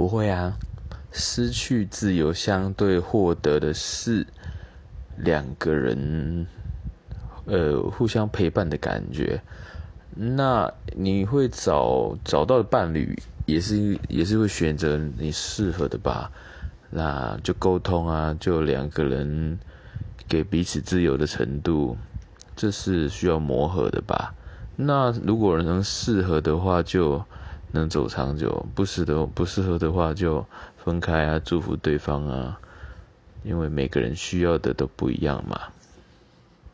不会啊，失去自由相对获得的是两个人，呃，互相陪伴的感觉。那你会找找到的伴侣，也是也是会选择你适合的吧？那就沟通啊，就两个人给彼此自由的程度，这是需要磨合的吧？那如果能适合的话，就能走长久；不适的不适合的话，就分开啊，祝福对方啊，因为每个人需要的都不一样嘛。